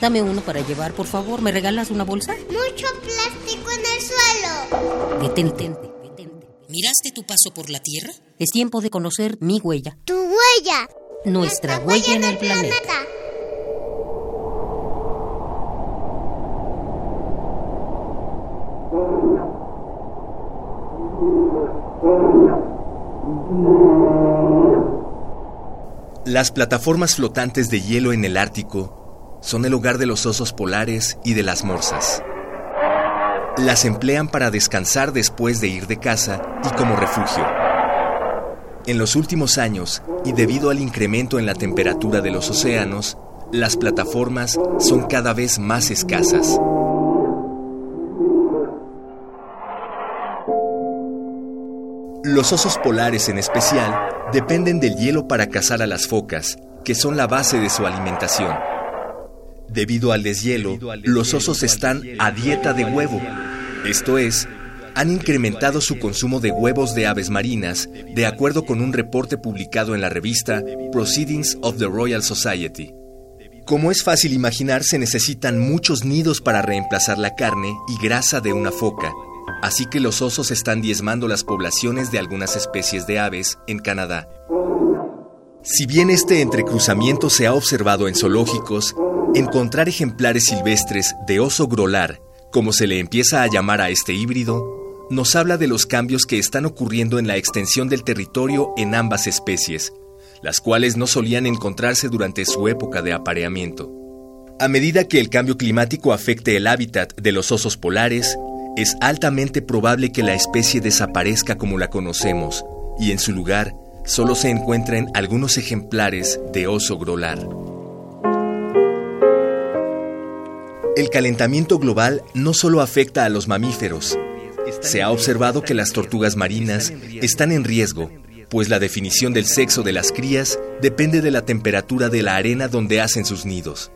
Dame uno para llevar, por favor. ¿Me regalas una bolsa? Mucho plástico en el suelo. Detente. ¿Miraste tu paso por la Tierra? Es tiempo de conocer mi huella. Tu huella. Nuestra, huella, en el planeta. Las plataformas flotantes de hielo en el Ártico son el hogar de los osos polares y de las morsas. Las emplean para descansar después de ir de caza y como refugio. En los últimos años, y debido al incremento en la temperatura de los océanos, las plataformas son cada vez más escasas. Los osos polares en especial dependen del hielo para cazar a las focas, que son la base de su alimentación. Debido al deshielo, los osos están a dieta de huevo. Esto es, han incrementado su consumo de huevos de aves marinas, de acuerdo con un reporte publicado en la revista Proceedings of the Royal Society. Como es fácil imaginar, se necesitan muchos nidos para reemplazar la carne y grasa de una foca, así que los osos están diezmando las poblaciones de algunas especies de aves en Canadá. Si bien este entrecruzamiento se ha observado en zoológicos, encontrar ejemplares silvestres de oso grolar, como se le empieza a llamar a este híbrido, nos habla de los cambios que están ocurriendo en la extensión del territorio en ambas especies, las cuales no solían encontrarse durante su época de apareamiento. A medida que el cambio climático afecte el hábitat de los osos polares, es altamente probable que la especie desaparezca como la conocemos y en su lugar solo se encuentren algunos ejemplares de oso grolar. El calentamiento global no solo afecta a los mamíferos. Se ha observado que las tortugas marinas están en riesgo, pues la definición del sexo de las crías depende de la temperatura de la arena donde hacen sus nidos.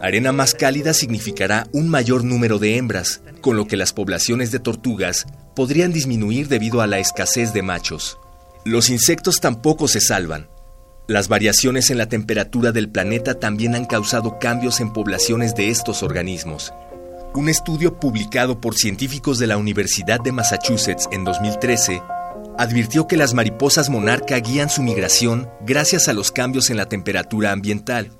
Arena más cálida significará un mayor número de hembras, con lo que las poblaciones de tortugas podrían disminuir debido a la escasez de machos. Los insectos tampoco se salvan. Las variaciones en la temperatura del planeta también han causado cambios en poblaciones de estos organismos. Un estudio publicado por científicos de la Universidad de Massachusetts en 2013 advirtió que las mariposas monarca guían su migración gracias a los cambios en la temperatura ambiental.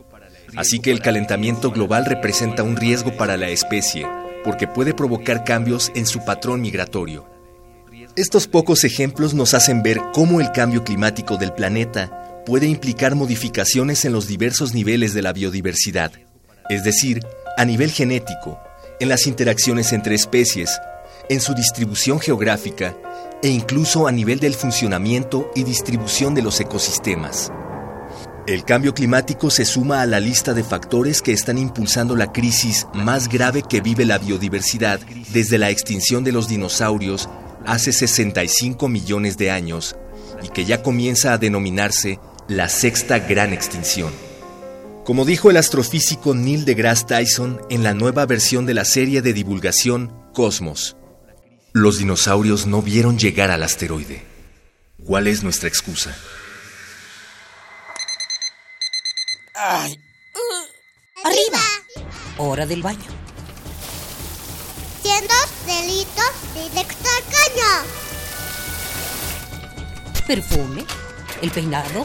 Así que el calentamiento global representa un riesgo para la especie, porque puede provocar cambios en su patrón migratorio. Estos pocos ejemplos nos hacen ver cómo el cambio climático del planeta puede implicar modificaciones en los diversos niveles de la biodiversidad, es decir, a nivel genético, en las interacciones entre especies, en su distribución geográfica e incluso a nivel del funcionamiento y distribución de los ecosistemas. El cambio climático se suma a la lista de factores que están impulsando la crisis más grave que vive la biodiversidad desde la extinción de los dinosaurios hace 65 millones de años y que ya comienza a denominarse la sexta gran extinción. Como dijo el astrofísico Neil deGrasse Tyson en la nueva versión de la serie de divulgación Cosmos, los dinosaurios no vieron llegar al asteroide. ¿Cuál es nuestra excusa? Ay. Arriba. Hora del baño. Siendo delitos directo al caño. Perfume, el peinado